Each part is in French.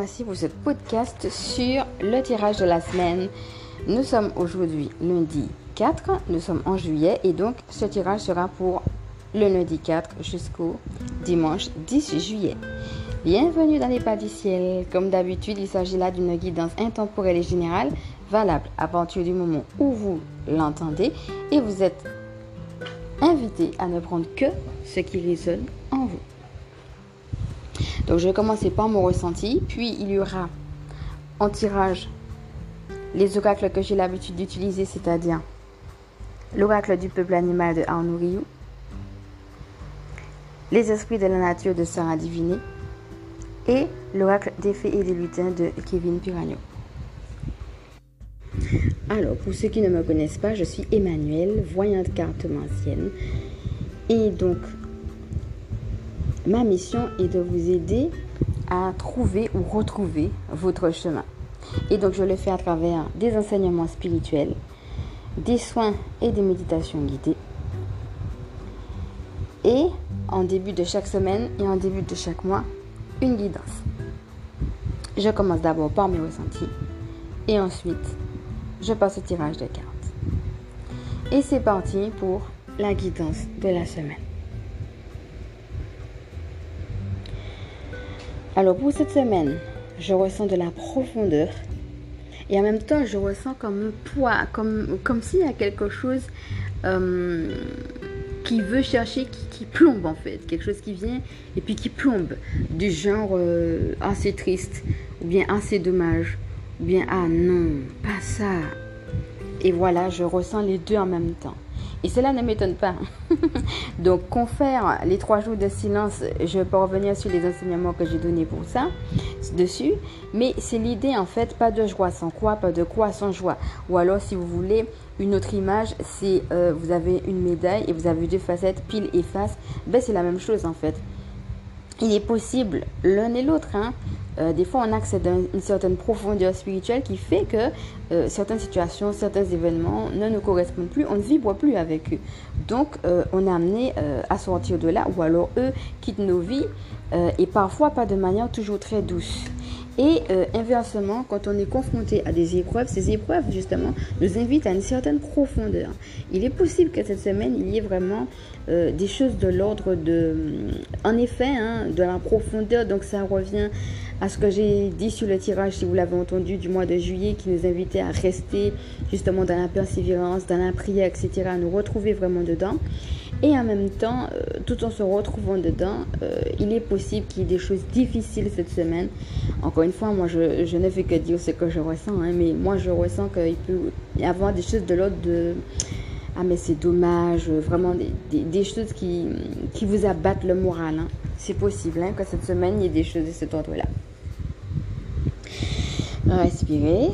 voici pour ce podcast sur le tirage de la semaine. Nous sommes aujourd'hui lundi 4, nous sommes en juillet et donc ce tirage sera pour le lundi 4 jusqu'au dimanche 10 juillet. Bienvenue dans les pas du ciel. Comme d'habitude, il s'agit là d'une guidance intemporelle et générale valable à partir du moment où vous l'entendez et vous êtes invité à ne prendre que ce qui résonne en vous. Donc je vais commencer par mon ressenti, puis il y aura en tirage les oracles que j'ai l'habitude d'utiliser, c'est-à-dire l'oracle du peuple animal de Arnaud les esprits de la nature de Sarah Diviné et l'oracle des fées et des lutins de Kevin Piragno. Alors, pour ceux qui ne me connaissent pas, je suis Emmanuel, voyante carte ancienne. Et donc, Ma mission est de vous aider à trouver ou retrouver votre chemin. Et donc je le fais à travers des enseignements spirituels, des soins et des méditations guidées. Et en début de chaque semaine et en début de chaque mois, une guidance. Je commence d'abord par mes ressentis et ensuite je passe au tirage de cartes. Et c'est parti pour la guidance de la semaine. Alors pour cette semaine, je ressens de la profondeur et en même temps je ressens comme un poids, comme, comme s'il y a quelque chose euh, qui veut chercher, qui, plombe en fait, quelque chose qui vient et puis qui plombe, du genre euh, assez triste ou bien assez dommage ou bien ah non, pas ça. Et voilà, je ressens les deux en même temps. Et cela ne m'étonne pas. Donc, confère les trois jours de silence, je peux revenir sur les enseignements que j'ai donnés pour ça, dessus. Mais c'est l'idée, en fait, pas de joie sans quoi, pas de quoi sans joie. Ou alors, si vous voulez, une autre image, c'est euh, vous avez une médaille et vous avez deux facettes, pile et face. Ben, c'est la même chose, en fait. Il est possible l'un et l'autre. Hein. Euh, des fois, on accède à une certaine profondeur spirituelle qui fait que euh, certaines situations, certains événements ne nous correspondent plus, on ne vibre plus avec eux. Donc, euh, on est amené à sortir de là, ou alors eux quittent nos vies, et parfois pas de manière toujours très douce. Et inversement, quand on est confronté à des épreuves, ces épreuves, justement, nous invitent à une certaine profondeur. Il est possible que cette semaine, il y ait vraiment des choses de l'ordre de, en effet, hein, de la profondeur. Donc, ça revient à ce que j'ai dit sur le tirage, si vous l'avez entendu, du mois de juillet, qui nous invitait à rester justement dans la persévérance, dans la prière, etc., à nous retrouver vraiment dedans. Et en même temps, euh, tout en se retrouvant dedans, euh, il est possible qu'il y ait des choses difficiles cette semaine. Encore une fois, moi, je, je ne fais que dire ce que je ressens, hein, mais moi, je ressens qu'il peut y avoir des choses de l'ordre de... Ah mais c'est dommage, vraiment des, choses qui, qui vous abattent le moral. Hein. C'est possible hein, que cette semaine, il y ait des choses de cet ordre-là. Respirez.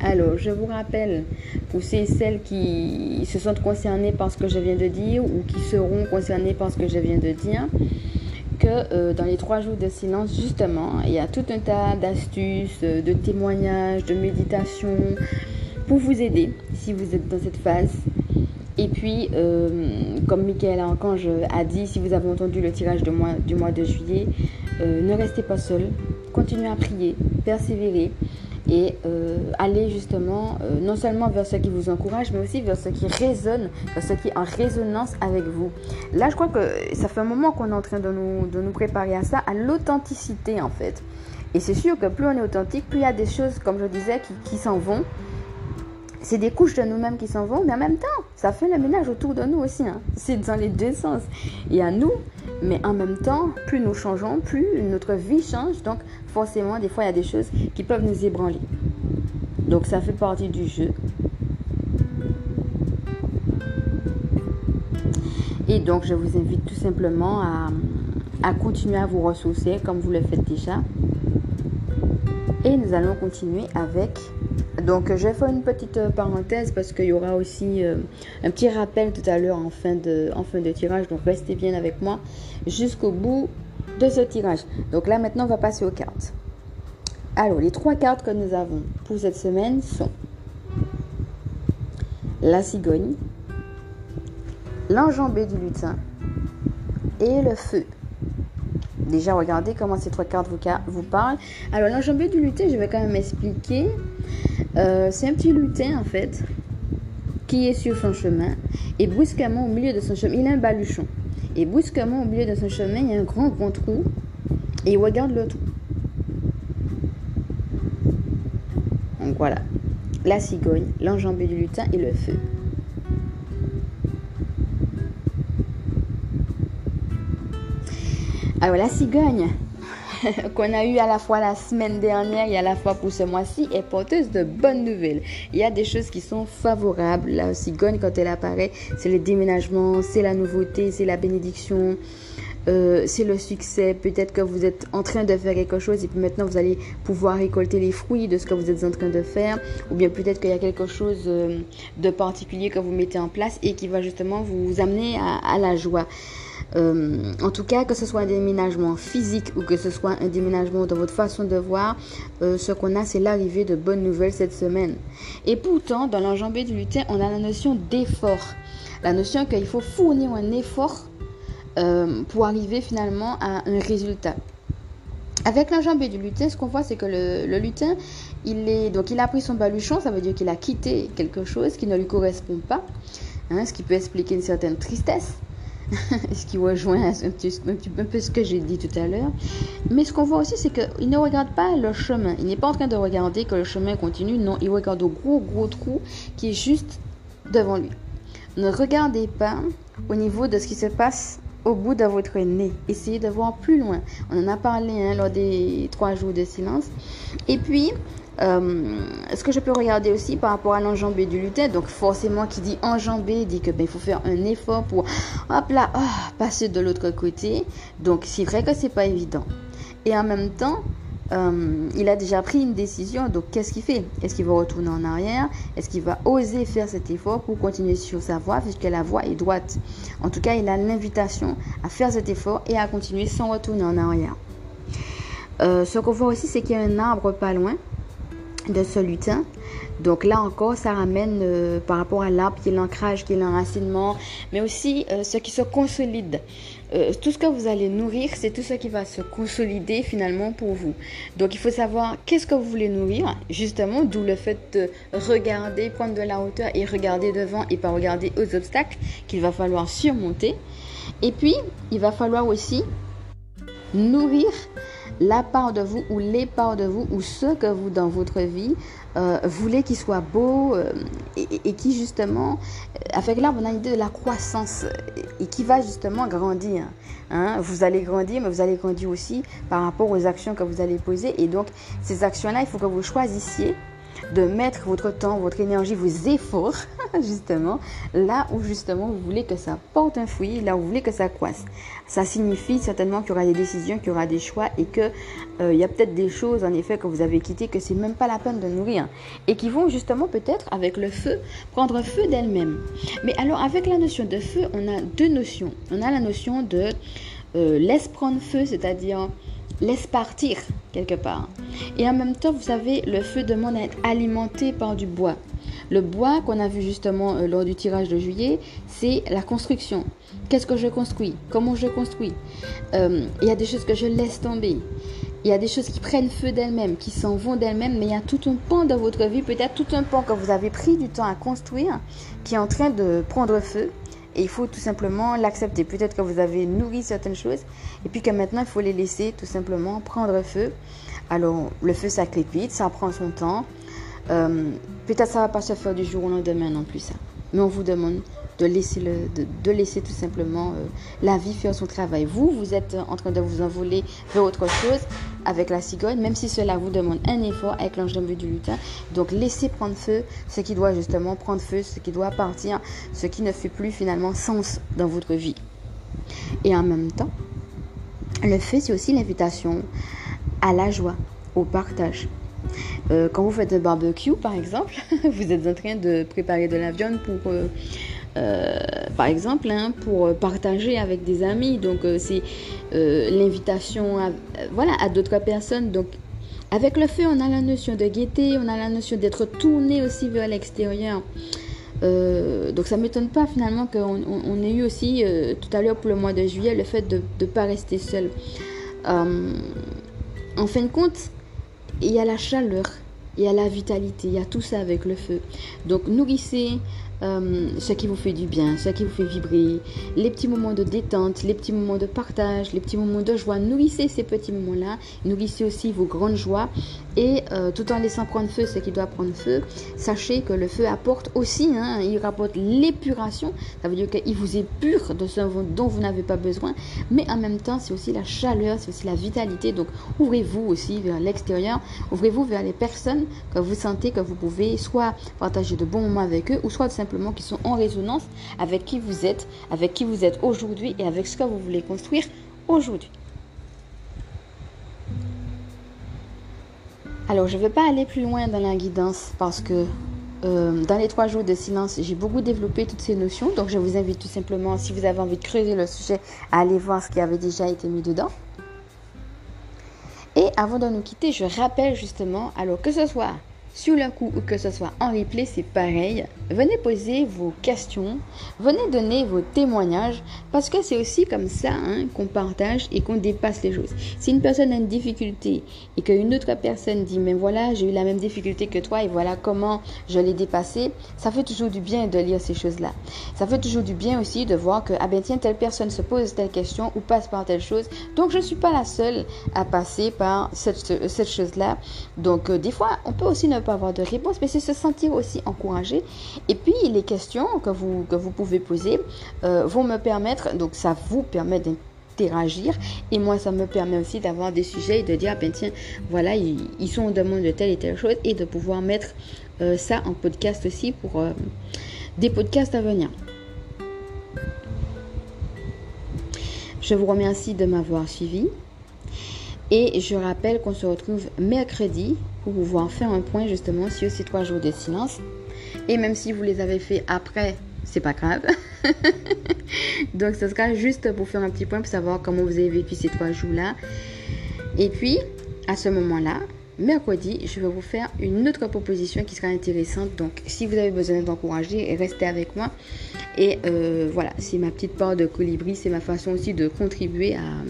Alors, je vous rappelle, pour ceux et celles qui se sentent concernés par ce que je viens de dire ou qui seront concernés par ce que je viens de dire, que euh, dans les trois jours de silence, justement, il y a tout un tas d'astuces, euh, de témoignages, de méditations pour vous aider si vous êtes dans cette phase. Et puis, euh, comme Michael Archange a dit, si vous avez entendu le tirage du mois de juillet, ne restez pas seul, continuez à prier, persévérer et euh, aller justement euh, non seulement vers ce qui vous encourage, mais aussi vers ce qui résonne, vers ce qui est en résonance avec vous. Là, je crois que ça fait un moment qu'on est en train de nous, préparer à ça, à l'authenticité en fait. Et c'est sûr que plus on est authentique, plus il y a des choses, comme je disais, qui s'en vont. C'est des couches de nous-mêmes qui s'en vont, mais en même temps, ça fait le ménage autour de nous aussi. Hein. C'est dans les deux sens. Et à nous, mais en même temps, plus nous changeons, plus notre vie change. Donc forcément, des fois, il y a des choses qui peuvent nous ébranler. Donc ça fait partie du jeu. Et donc, je vous invite tout simplement à continuer à vous ressourcer comme vous le faites déjà. Et nous allons continuer avec donc, je vais faire une petite euh, parenthèse parce qu'il y aura aussi euh, un petit rappel tout à l'heure en, fin de, en fin de tirage. Donc, restez bien avec moi jusqu'au bout de ce tirage. Donc là, maintenant, on va passer aux cartes. Alors, les trois cartes que nous avons pour cette semaine sont la cigogne, l'enjambé du lutin et le feu. déjà regardez comment ces trois cartes vous, vous parlent. Alors l'enjambé du lutin, je vais quand même expliquer. Euh, c'est un petit lutin en fait qui est sur son chemin et brusquement au milieu de son chemin, il a un baluchon. Et brusquement au milieu de son chemin, il y a un grand grand trou et il regarde le trou. Donc voilà, la cigogne, l'enjambé du lutin et le feu. Alors la cigogne qu'on a eu à la fois la semaine dernière et à la fois pour ce mois-ci est porteuse de bonnes nouvelles. Il y a des choses qui sont favorables. La cigogne, quand elle apparaît, c'est le déménagement, c'est la nouveauté, c'est la bénédiction. Euh, c'est le succès. Peut-être que vous êtes en train de faire quelque chose et puis maintenant vous allez pouvoir récolter les fruits de ce que vous êtes en train de faire. Ou bien peut-être qu'il y a quelque chose euh, de particulier que vous mettez en place et qui va justement vous amener à la joie. Euh, en tout cas, que ce soit un déménagement physique ou que ce soit un déménagement dans votre façon de voir, euh, ce qu'on a, c'est l'arrivée de bonnes nouvelles cette semaine. Et pourtant, dans l'enjambé du lutin, on a la notion d'effort. La notion qu'il faut fournir un effort euh, pour arriver finalement à un résultat. Avec l'enjambé du lutin, ce qu'on voit, c'est que le, lutin, il est donc il a pris son baluchon, ça veut dire qu'il a quitté quelque chose qui ne lui correspond pas, hein, ce qui peut expliquer une certaine tristesse. ce qui rejoint un petit, un peu ce que j'ai dit tout à l'heure. Mais ce qu'on voit aussi, c'est qu'il ne regarde pas le chemin. Il n'est pas en train de regarder que le chemin continue. Non, il regarde au gros, gros trou qui est juste devant lui. Ne regardez pas au niveau de ce qui se passe au bout de votre nez. Essayez de voir plus loin. On en a parlé hein, lors des trois jours de silence. Et puis, euh, ce que je peux regarder aussi par rapport à l'enjambé du lutin, donc forcément qui dit enjambé dit que ben, faut faire un effort pour hop là, oh, passer de l'autre côté. Donc c'est vrai que c'est pas évident. Et en même temps, euh, il a déjà pris une décision, donc qu'est-ce qu'il fait? Est-ce qu'il va retourner en arrière? Est-ce qu'il va oser faire cet effort pour continuer sur sa voie, puisque la voie est droite? En tout cas, il a l'invitation à faire cet effort et à continuer sans retourner en arrière. Euh, ce qu'on voit aussi, c'est qu'il y a un arbre pas loin de ce lutin. Donc là encore, ça ramène euh, par rapport à l'arbre qui est l'ancrage, qui est l'enracinement, mais aussi euh, ce qui se consolide. Euh, tout ce que vous allez nourrir, c'est tout ce qui va se consolider finalement pour vous. Donc il faut savoir qu'est-ce que vous voulez nourrir, justement, d'où le fait de regarder, prendre de la hauteur et regarder devant et pas regarder aux obstacles qu'il va falloir surmonter. Et puis, il va falloir aussi nourrir la part de vous ou les parts de vous ou ce que vous dans votre vie euh, voulez qu'il soit beau euh, et, qui justement, avec l'arbre, on a l'idée de la croissance et qui va justement grandir. Hein. Vous allez grandir, mais vous allez grandir aussi par rapport aux actions que vous allez poser. Et donc, ces actions-là, il faut que vous choisissiez de mettre votre temps, votre énergie, vos efforts, justement, là où justement vous voulez que ça porte un fruit, là où vous voulez que ça croisse. Ça signifie certainement qu'il y aura des décisions, qu'il y aura des choix et que euh, il y a peut-être des choses en effet que vous avez quittées que c'est même pas la peine de nourrir et qui vont justement peut-être avec le feu prendre feu d'elles-mêmes. Mais alors avec la notion de feu, on a deux notions. On a la notion de euh, laisse prendre feu, c'est-à-dire laisse partir quelque part. Et en même temps, vous savez, le feu demande à être alimenté par du bois. Le bois qu'on a vu justement euh, lors du tirage de juillet, c'est la construction. Qu'est-ce que je construis? Comment je construis? Euh, Il y a des choses que je laisse tomber. Il y a des choses qui prennent feu d'elles-mêmes, qui s'en vont d'elles-mêmes, mais il y a tout un pan dans votre vie, peut-être tout un pan que vous avez pris du temps à construire, qui est en train de prendre feu. Et il faut tout simplement l'accepter. Peut-être que vous avez nourri certaines choses et puis que maintenant il faut les laisser tout simplement prendre feu. Alors le feu ça vite, ça prend son temps. Euh, peut-être ça va pas se faire du jour au lendemain non plus ça. Mais on vous demande de laisser, le, de, laisser tout simplement euh, la vie faire son travail. Vous, vous êtes en train de vous envoler vers autre chose avec la cigogne, même si cela vous demande un effort avec l'ange du lutin. Donc laissez prendre feu ce qui doit justement prendre feu, ce qui doit partir, ce qui ne fait plus finalement sens dans votre vie. Et en même temps, le feu, c'est aussi l'invitation à la joie, au partage. Euh, quand vous faites un barbecue, par exemple, vous êtes en train de préparer de la viande pour euh, euh, par exemple, hein, pour partager avec des amis. Donc, euh, c'est euh, l'invitation à, voilà, à d'autres personnes. Donc, avec le feu, on a la notion de gaieté, on a la notion d'être tourné aussi vers l'extérieur. donc ça ne m'étonne pas finalement qu'on ait eu aussi tout à l'heure pour le mois de juillet le fait de ne pas rester seul. En fin de compte, il y a la chaleur, il y a la vitalité, il y a tout ça avec le feu. Donc nourrissez euh, ce qui vous fait du bien, ce qui vous fait vibrer, les petits moments de détente, les petits moments de partage, les petits moments de joie. Nourrissez ces petits moments-là, nourrissez aussi vos grandes joies. Et euh, tout en laissant prendre feu ce qui doit prendre feu, sachez que le feu apporte aussi, hein, il rapporte l'épuration, ça veut dire qu'il vous épure de ce dont vous n'avez pas besoin, mais en même temps c'est aussi la chaleur, c'est aussi la vitalité, donc ouvrez-vous aussi vers l'extérieur, ouvrez-vous vers les personnes que vous sentez que vous pouvez soit partager de bons moments avec eux, ou soit simplement qui sont en résonance avec qui vous êtes, avec qui vous êtes aujourd'hui et avec ce que vous voulez construire aujourd'hui. Alors, je ne vais pas aller plus loin dans la guidance parce que euh, dans les trois jours de silence, j'ai beaucoup développé toutes ces notions. Donc, je vous invite tout simplement, si vous avez envie de creuser le sujet, à aller voir ce qui avait déjà été mis dedans. Et avant de nous quitter, je rappelle justement, alors que ce soit sur le coup ou que ce soit en replay, c'est pareil. Venez poser vos questions, venez donner vos témoignages, parce que c'est aussi comme ça hein, qu'on partage et qu'on dépasse les choses. Si une personne a une difficulté et qu'une autre personne dit, mais voilà, j'ai eu la même difficulté que toi et voilà comment je l'ai dépassé, ça fait toujours du bien de lire ces choses-là. Ça fait toujours du bien aussi de voir que, ah ben tiens, telle personne se pose telle question ou passe par telle chose. Donc je ne suis pas la seule à passer par cette, cette chose-là. Donc euh, des fois, on peut aussi ne avoir de réponse, mais c'est se sentir aussi encouragé. Et puis, les questions que vous, que vous pouvez poser euh, vont me permettre, donc ça vous permet d'interagir et moi ça me permet aussi d'avoir des sujets et de dire ben tiens voilà ils, sont en demande de telle et telle chose et de pouvoir mettre euh, ça en podcast aussi pour euh, des podcasts à venir. Je vous remercie de m'avoir suivi. Et je rappelle qu'on se retrouve mercredi pour pouvoir faire un point justement sur ces trois jours de silence. Et même si vous les avez fait après, c'est pas grave. Donc ce sera juste pour faire un petit point pour savoir comment vous avez vécu ces trois jours-là. Et puis, à ce moment-là, mercredi, je vais vous faire une autre proposition qui sera intéressante. Donc, si vous avez besoin d'encourager, restez avec moi. Et euh, voilà, c'est ma petite part de colibri, c'est ma façon aussi de contribuer à,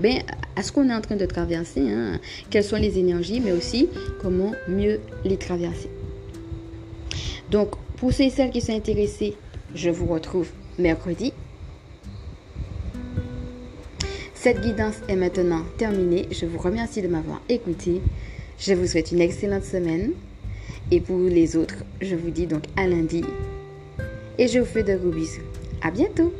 ben, à ce qu'on est en train de traverser, hein. quelles sont les énergies, mais aussi comment mieux les traverser. Donc, pour ceux et celles qui sont intéressés, je vous retrouve mercredi. Cette guidance est maintenant terminée. Je vous remercie de m'avoir écouté. Je vous souhaite une excellente semaine. Et pour les autres, je vous dis donc à lundi. Et je vous fais de gros bisous. À bientôt!